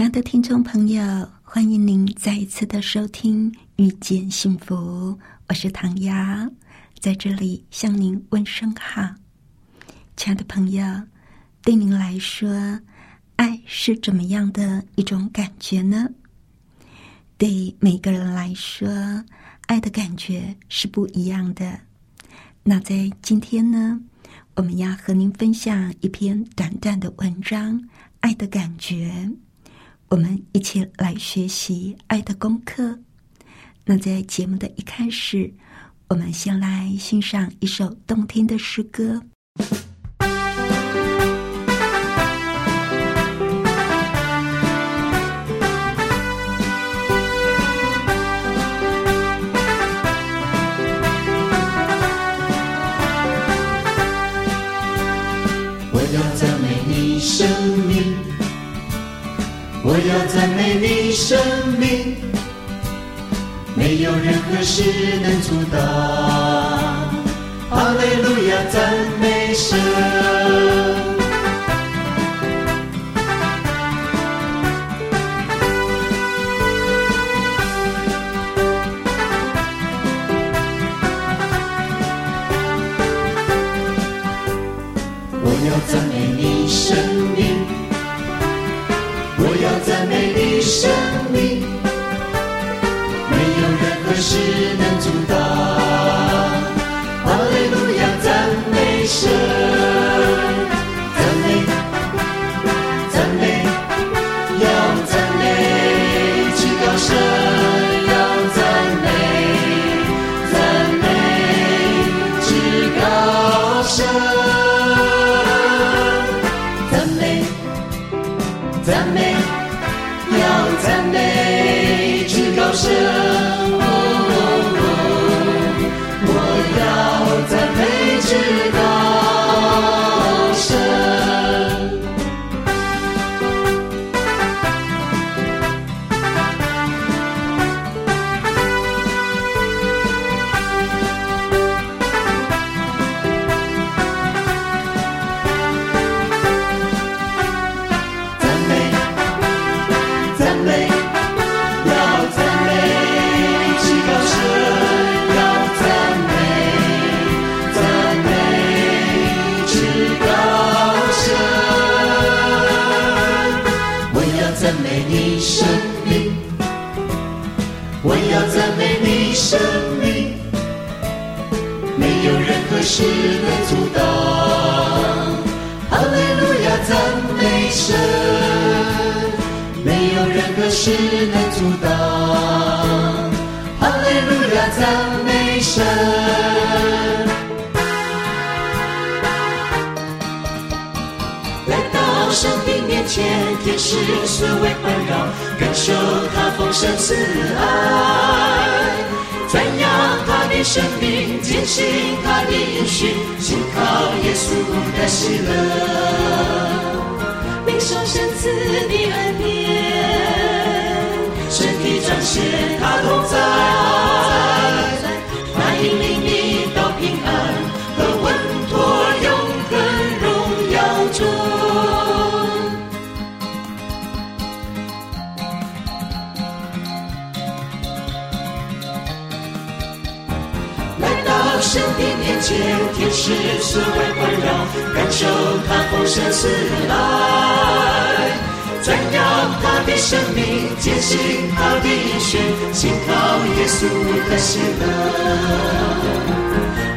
亲爱的听众朋友，欢迎您再一次的收听《遇见幸福》，我是唐瑶，在这里向您问声好。亲爱的朋友，对您来说，爱是怎么样的一种感觉呢？对每个人来说，爱的感觉是不一样的。那在今天呢，我们要和您分享一篇短短的文章《爱的感觉》。我们一起来学习爱的功课。那在节目的一开始，我们先来欣赏一首动听的诗歌。要赞美你生命，没有任何事能阻挡。哈利路亚，赞美神。有任何事能阻挡。哈利路亚，赞美神。来到上帝面前，天使视为环绕，感受他丰盛慈爱，赞扬他的生命，坚信他的应许，信靠耶稣的喜乐，领受神赐的恩典，身体彰显他同在，面前，天使视为环绕，感受他丰盛慈爱，赞扬他的生命，坚信他的应许，信靠耶稣的喜乐，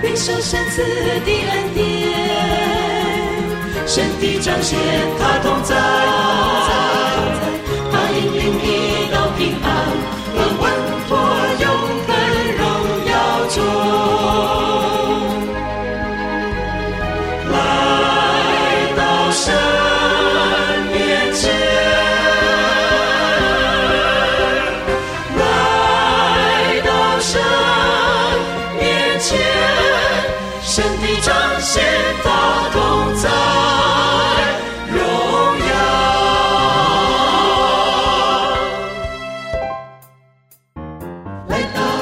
领受神赐的恩典，神的彰显他同在，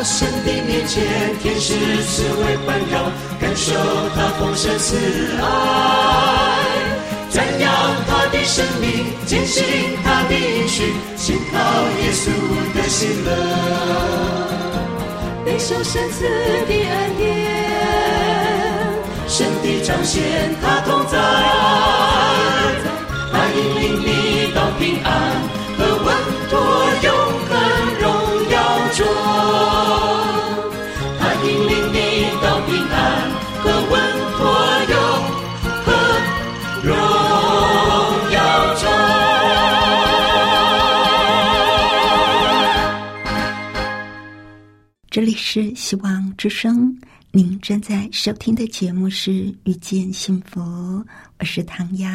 神的面前，天使慈为环绕，感受他丰盛慈爱，赞扬他的生命，坚信他的应许，信靠耶稣的喜乐。领受神赐的恩典，神的彰显他同在，他引领你到平安是希望之声，您正在收听的节目是《遇见幸福》，我是唐瑶。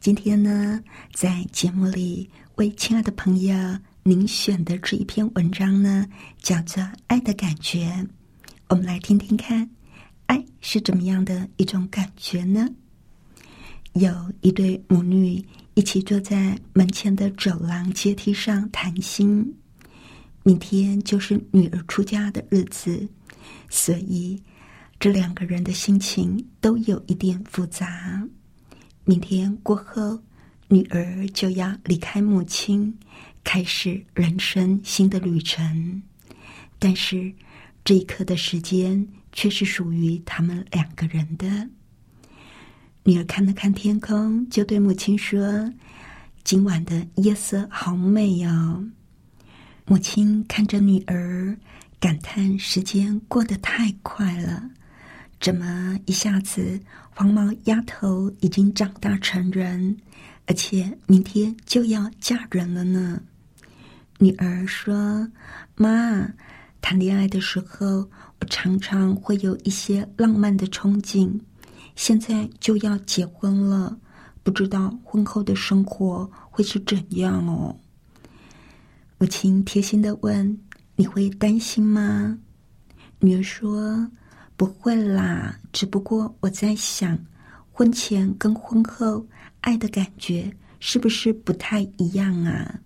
今天呢，在节目里为亲爱的朋友您选的这一篇文章呢，叫做《爱的感觉》。我们来听听看，爱是怎么样的一种感觉呢？有一对母女一起坐在门前的走廊阶梯上谈心。明天就是女儿出嫁的日子，所以这两个人的心情都有一点复杂。明天过后，女儿就要离开母亲，开始人生新的旅程。但是这一刻的时间却是属于他们两个人的。女儿看了看天空，就对母亲说：“今晚的夜色好美哦。”母亲看着女儿，感叹时间过得太快了。怎么一下子黄毛丫头已经长大成人，而且明天就要嫁人了呢？女儿说：“妈，谈恋爱的时候，我常常会有一些浪漫的憧憬，现在就要结婚了，不知道婚后的生活会是怎样哦。”母亲贴心的问：“你会担心吗？”女儿说：“不会啦，只不过我在想，婚前跟婚后爱的感觉是不是不太一样啊？”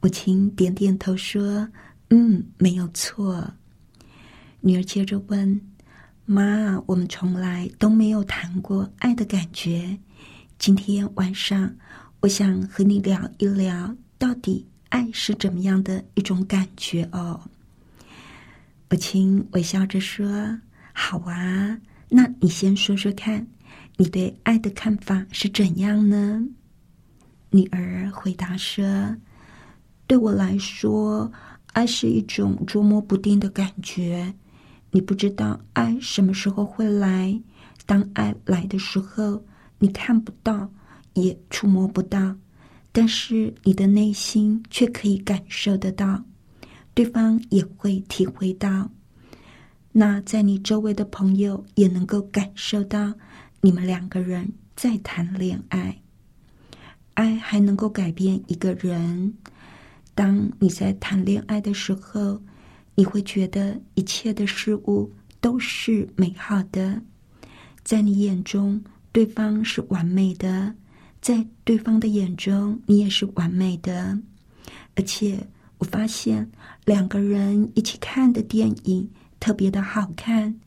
母亲点点头说：“嗯，没有错。”女儿接着问：“妈，我们从来都没有谈过爱的感觉，今天晚上我想和你聊一聊，到底。”爱是怎么样的一种感觉哦？母亲微笑着说：“好啊，那你先说说看，你对爱的看法是怎样呢？”女儿回答说：“对我来说，爱是一种捉摸不定的感觉。你不知道爱什么时候会来。当爱来的时候，你看不到，也触摸不到。”但是你的内心却可以感受得到，对方也会体会到。那在你周围的朋友也能够感受到，你们两个人在谈恋爱。爱还能够改变一个人。当你在谈恋爱的时候，你会觉得一切的事物都是美好的，在你眼中，对方是完美的。在对方的眼中，你也是完美的。而且，我发现两个人一起看的电影特别的好看，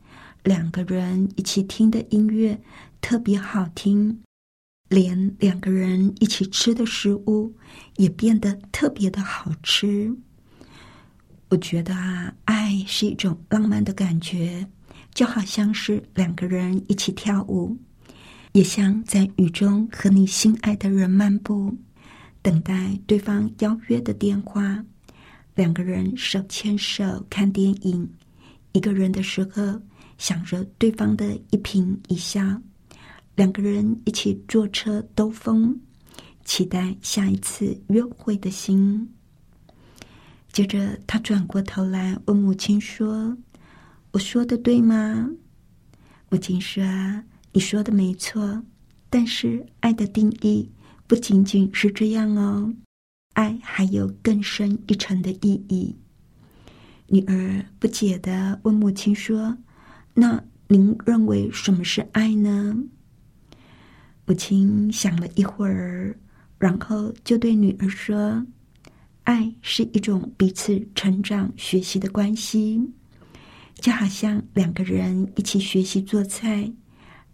两个人一起听的音乐特别好听，连两个人一起吃的食物也变得特别的好吃。我觉得啊，爱是一种浪漫的感觉，就好像是两个人一起跳舞。也像在雨中和你心爱的人漫步，等待对方邀约的电话。两个人手牵手看电影，一个人的时候想着对方的一颦一笑。两个人一起坐车兜风，期待下一次约会的心。接着，他转过头来问母亲说：“我说的对吗？”母亲说。你说的没错，但是爱的定义不仅仅是这样哦，爱还有更深一层的意义。女儿不解的问母亲说：“那您认为什么是爱呢？母亲想了一会儿，然后就对女儿说：“爱是一种彼此成长、学习的关系，就好像两个人一起学习做菜，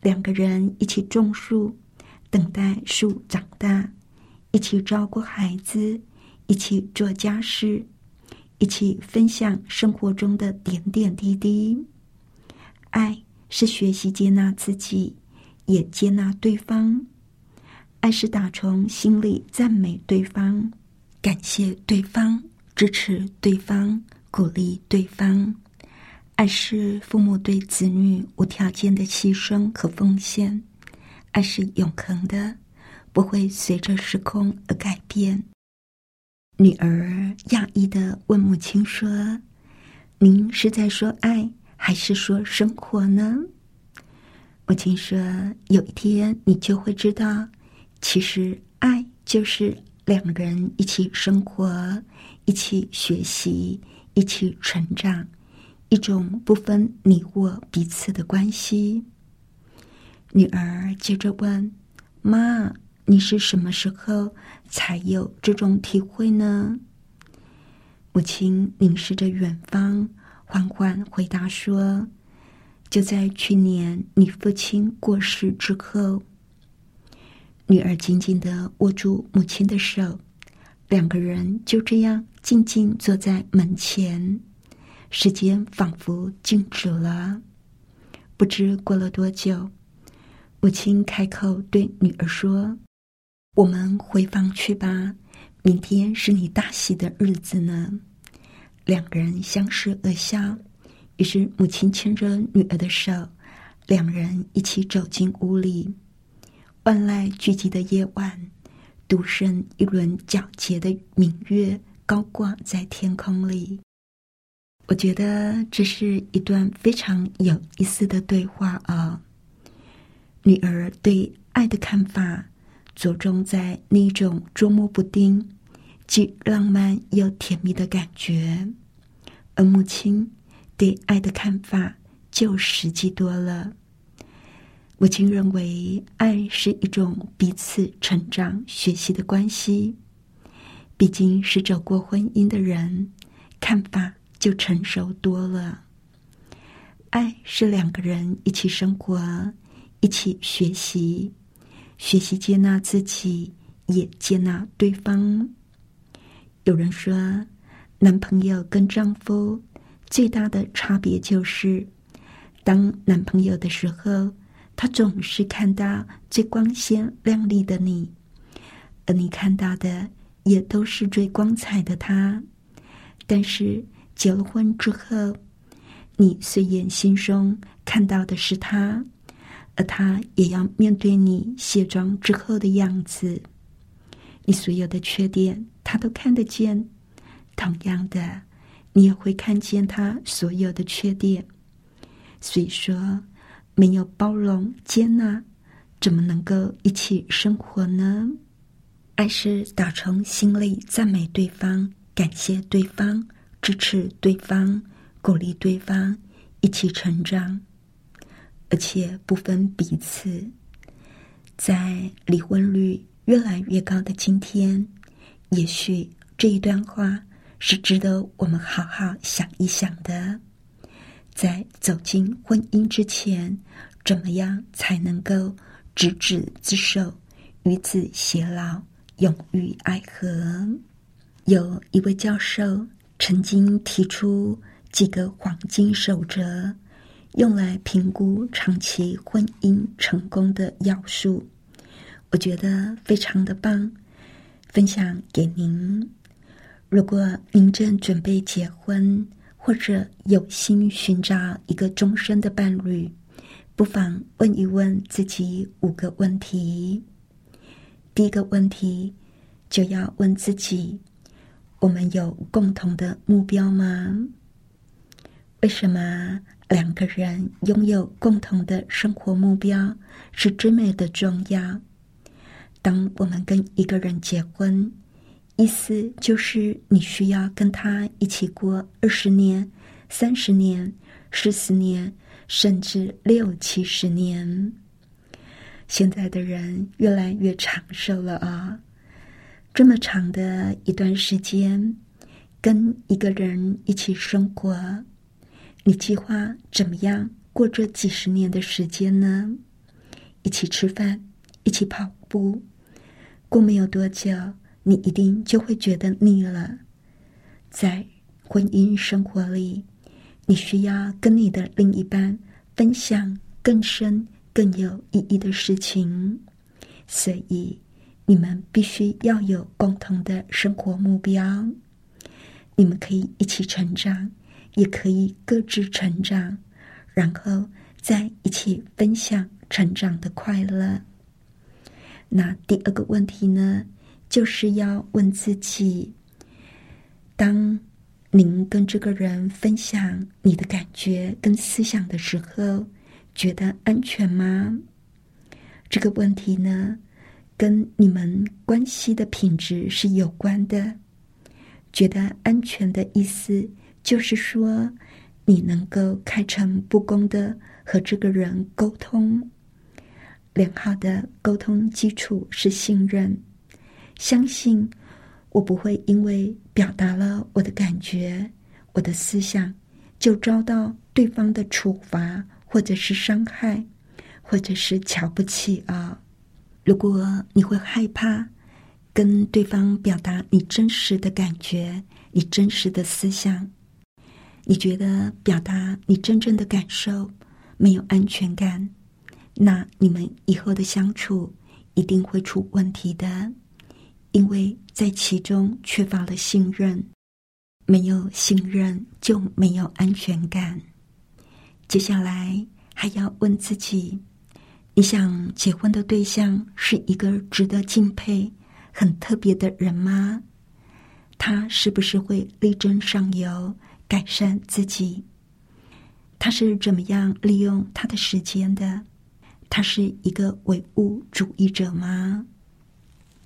两个人一起种树，等待树长大，一起照顾孩子，一起做家事，一起分享生活中的点点滴滴。爱是学习接纳自己。”也接纳对方，爱是打从心里赞美对方，感谢对方，支持对方，鼓励对方。爱是父母对子女无条件的牺牲和奉献，爱是永恒的，不会随着时空而改变。女儿讶异的问母亲说：“您是在说爱，还是说生活呢？”母亲说：“有一天，你就会知道，其实爱就是两人一起生活、一起学习、一起成长，一种不分你我彼此的关系。”女儿接着问：“妈，你是什么时候才有这种体会呢？”母亲凝视着远方，缓缓回答说。就在去年，你父亲过世之后，女儿紧紧的握住母亲的手，两个人就这样静静坐在门前，时间仿佛静止了。不知过了多久，母亲开口对女儿说：“我们回房去吧，明天是你大喜的日子呢。”两个人相视而笑。于是，母亲牵着女儿的手，两人一起走进屋里。万籁俱寂的夜晚，独剩一轮皎洁的明月高挂在天空里。我觉得这是一段非常有意思的对话啊！女儿对爱的看法，着重在那种捉摸不定、既浪漫又甜蜜的感觉，而母亲。对爱的看法就实际多了。母亲认为，爱是一种彼此成长、学习的关系。毕竟是走过婚姻的人，看法就成熟多了。爱是两个人一起生活，一起学习，学习接纳自己，也接纳对方。有人说，男朋友跟丈夫。最大的差别就是，当男朋友的时候，他总是看到最光鲜亮丽的你，而你看到的也都是最光彩的他。但是结了婚之后，你虽然心中看到的是他，而他也要面对你卸妆之后的样子。你所有的缺点，他都看得见。同样的。你也会看见他所有的缺点，所以说没有包容接纳，怎么能够一起生活呢？爱是打从心里赞美对方，感谢对方，支持对方，鼓励对方，一起成长，而且不分彼此。在离婚率越来越高的今天，也许这一段话。是值得我们好好想一想的。在走进婚姻之前，怎么样才能够执子之手，与子偕老，永浴爱河？有一位教授曾经提出几个黄金守则，用来评估长期婚姻成功的要素。我觉得非常的棒，分享给您。如果您正准备结婚，或者有心寻找一个终身的伴侣，不妨问一问自己五个问题。第一个问题就要问自己：我们有共同的目标吗？为什么两个人拥有共同的生活目标是这么的重要？当我们跟一个人结婚。意思就是，你需要跟他一起过二十年、三十年、四十年，甚至六七十年。现在的人越来越长寿了啊！这么长的一段时间，跟一个人一起生活，你计划怎么样过这几十年的时间呢？一起吃饭，一起跑步，过没有多久，你一定就会觉得腻了。在婚姻生活里，你需要跟你的另一半分享更深、更有意义的事情，所以你们必须要有共同的生活目标。你们可以一起成长，也可以各自成长，然后再一起分享成长的快乐。那第二个问题呢，就是要问自己：当您跟这个人分享你的感觉跟思想的时候，觉得安全吗？这个问题呢，跟你们关系的品质是有关的。觉得安全的意思，就是说你能够开诚布公的和这个人沟通。良好的沟通基础是信任，相信。我不会因为表达了我的感觉、我的思想，就遭到对方的处罚，或者是伤害，或者是瞧不起啊！如果你会害怕跟对方表达你真实的感觉、你真实的思想，你觉得表达你真正的感受没有安全感，那你们以后的相处一定会出问题的。因为在其中缺乏了信任，没有信任就没有安全感。接下来还要问自己：你想结婚的对象是一个值得敬佩、很特别的人吗？他是不是会力争上游、改善自己？他是怎么样利用他的时间的？他是一个唯物主义者吗？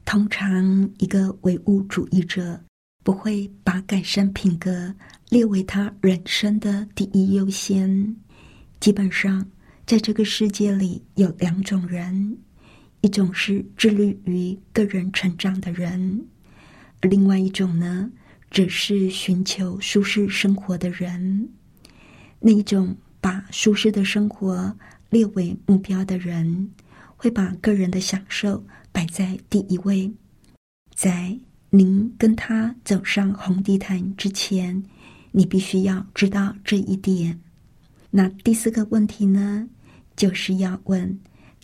通常，一个唯物主义者不会把改善品格列为他人生的第一优先。基本上，在这个世界里有两种人：一种是致力于个人成长的人，另外一种呢，只是寻求舒适生活的人。那一种把舒适的生活列为目标的人，会把个人的享受。摆在第一位，在您跟他走上红地毯之前，你必须要知道这一点。那第四个问题呢，就是要问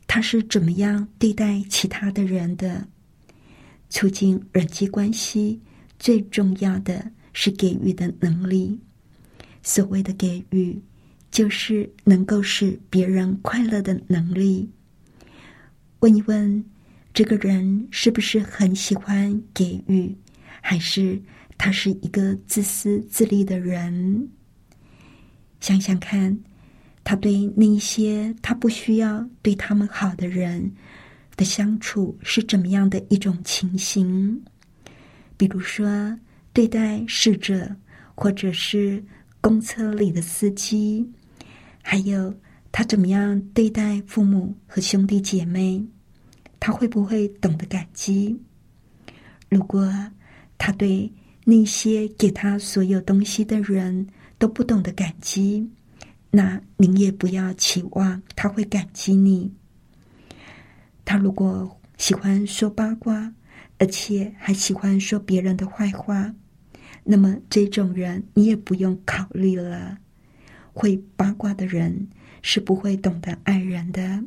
他是怎么样对待其他的人的。促进人际关系最重要的是给予的能力。所谓的给予，就是能够使别人快乐的能力。问一问。这个人是不是很喜欢给予，还是他是一个自私自利的人？想想看，他对那些他不需要对他们好的人的相处是怎么样的一种情形？比如说，对待逝者，或者是公车里的司机，还有他怎么样对待父母和兄弟姐妹？他会不会懂得感激？如果他对那些给他所有东西的人都不懂得感激，那您也不要期望他会感激你。他如果喜欢说八卦，而且还喜欢说别人的坏话，那么这种人你也不用考虑了。会八卦的人是不会懂得爱人的。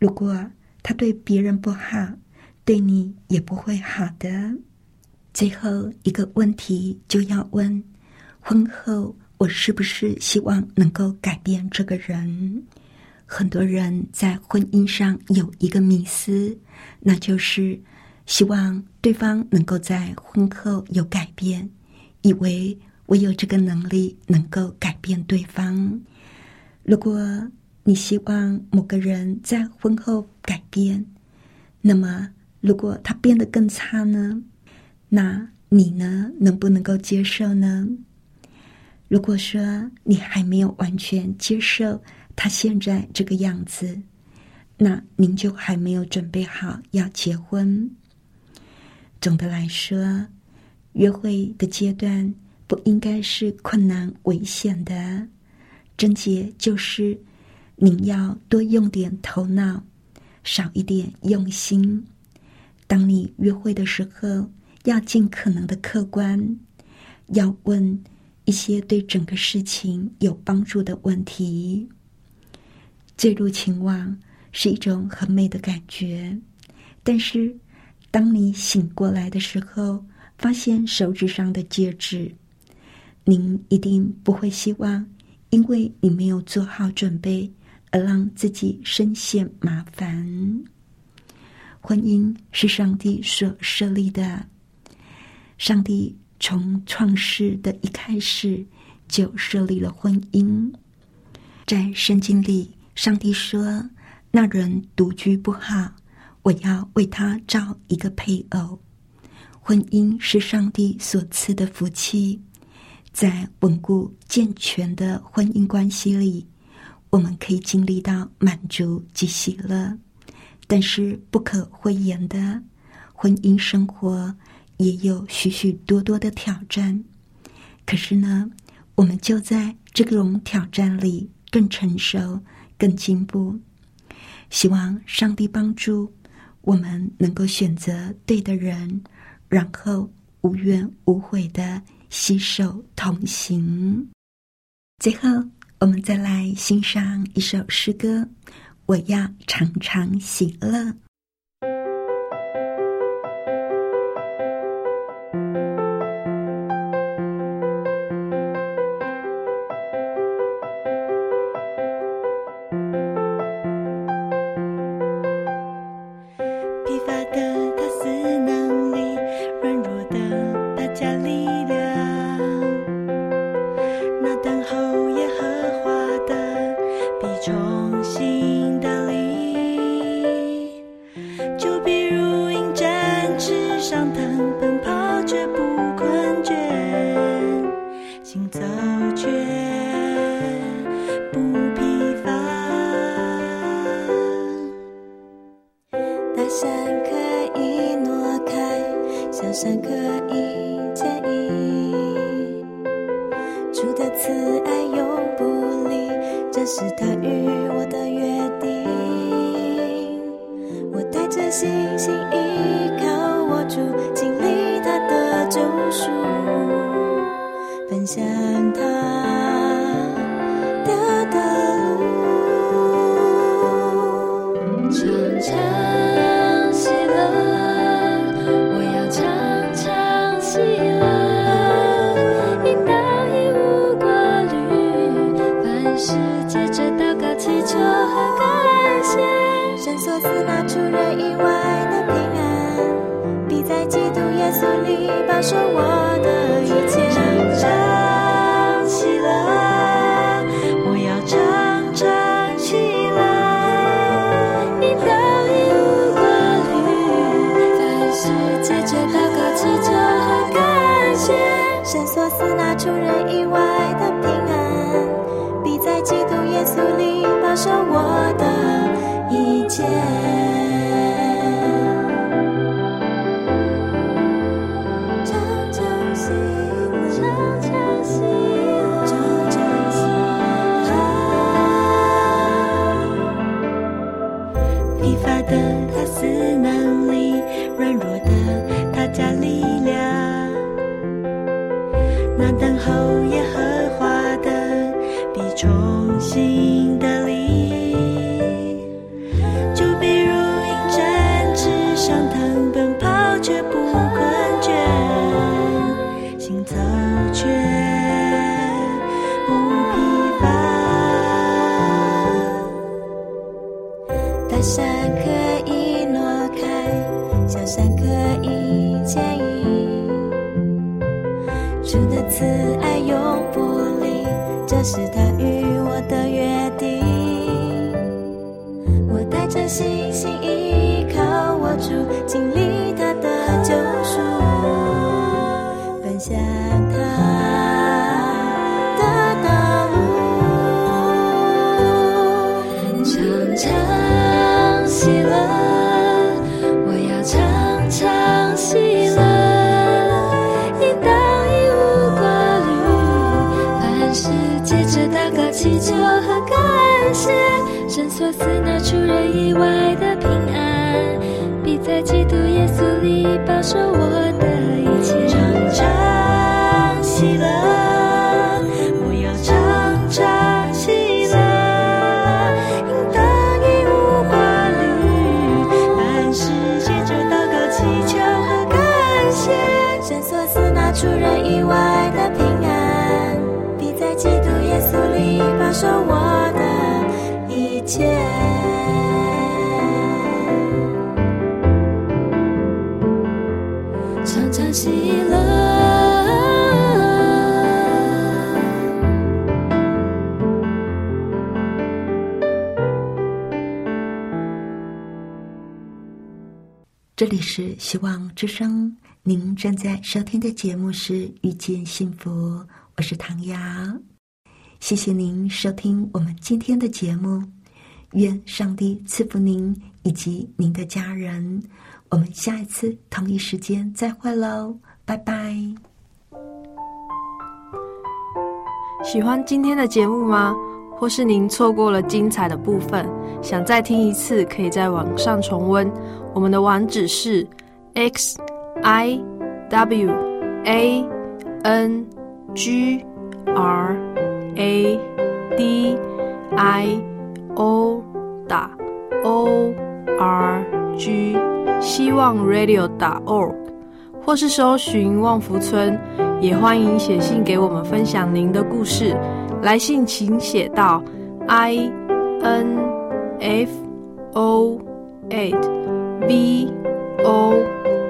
如果他对别人不好，对你也不会好的。最后一个问题就要问：婚后我是不是希望能够改变这个人？很多人在婚姻上有一个迷思，那就是希望对方能够在婚后有改变，以为我有这个能力能够改变对方。如果你希望某个人在婚后改变，那么如果他变得更差呢？那你呢？能不能够接受呢？如果说你还没有完全接受他现在这个样子，那您就还没有准备好要结婚。总的来说，约会的阶段不应该是困难危险的。症结就是您要多用点头脑，少一点用心。当你约会的时候，要尽可能的客观，要问一些对整个事情有帮助的问题。坠入情网是一种很美的感觉，但是当你醒过来的时候，发现手指上的戒指，您一定不会希望，因为你没有做好准备而让自己深陷麻烦。婚姻是上帝所设立的。上帝从创世的一开始就设立了婚姻。在圣经里，上帝说：“那人独居不好，我要为他找一个配偶。”婚姻是上帝所赐的福气。在稳固健全的婚姻关系里，我们可以经历到满足及喜乐。但是不可讳言的，婚姻生活也有许许多多的挑战。可是呢，我们就在这种挑战里更成熟、更进步。希望上帝帮助我们能够选择对的人，然后无怨无悔的携手同行。最后，我们再来欣赏一首诗歌。我要常常喜乐。你手我的一切唱起来。我要唱唱起来。你早已无凡事借着感谢那人外的平安必在耶稣里保守我的一切这里是希望之声，您正在收听的节目是《遇见幸福》，我是唐瑶。谢谢您收听我们今天的节目，愿上帝赐福您以及您的家人。我们下一次同一时间再会喽，拜拜。喜欢今天的节目吗？或是您错过了精彩的部分，想再听一次，可以在网上重温。我们的网址是 x i w a n g r a d i o 打 o r g 希望 radio 打 org，或是搜寻旺福村，也欢迎写信给我们分享您的故事。来信请写到 i n f o at v o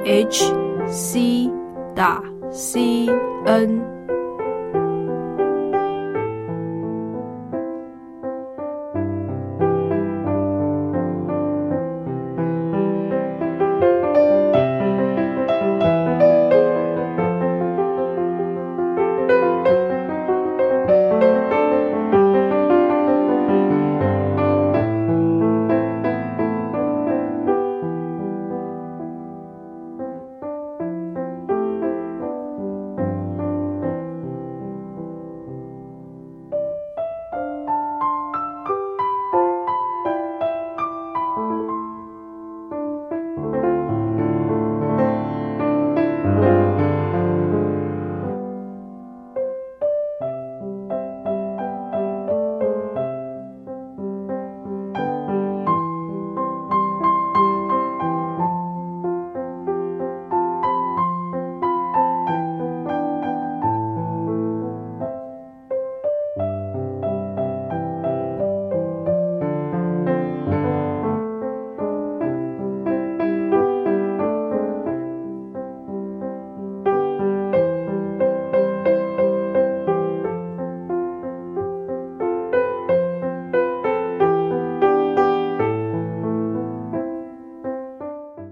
h c 打 c n。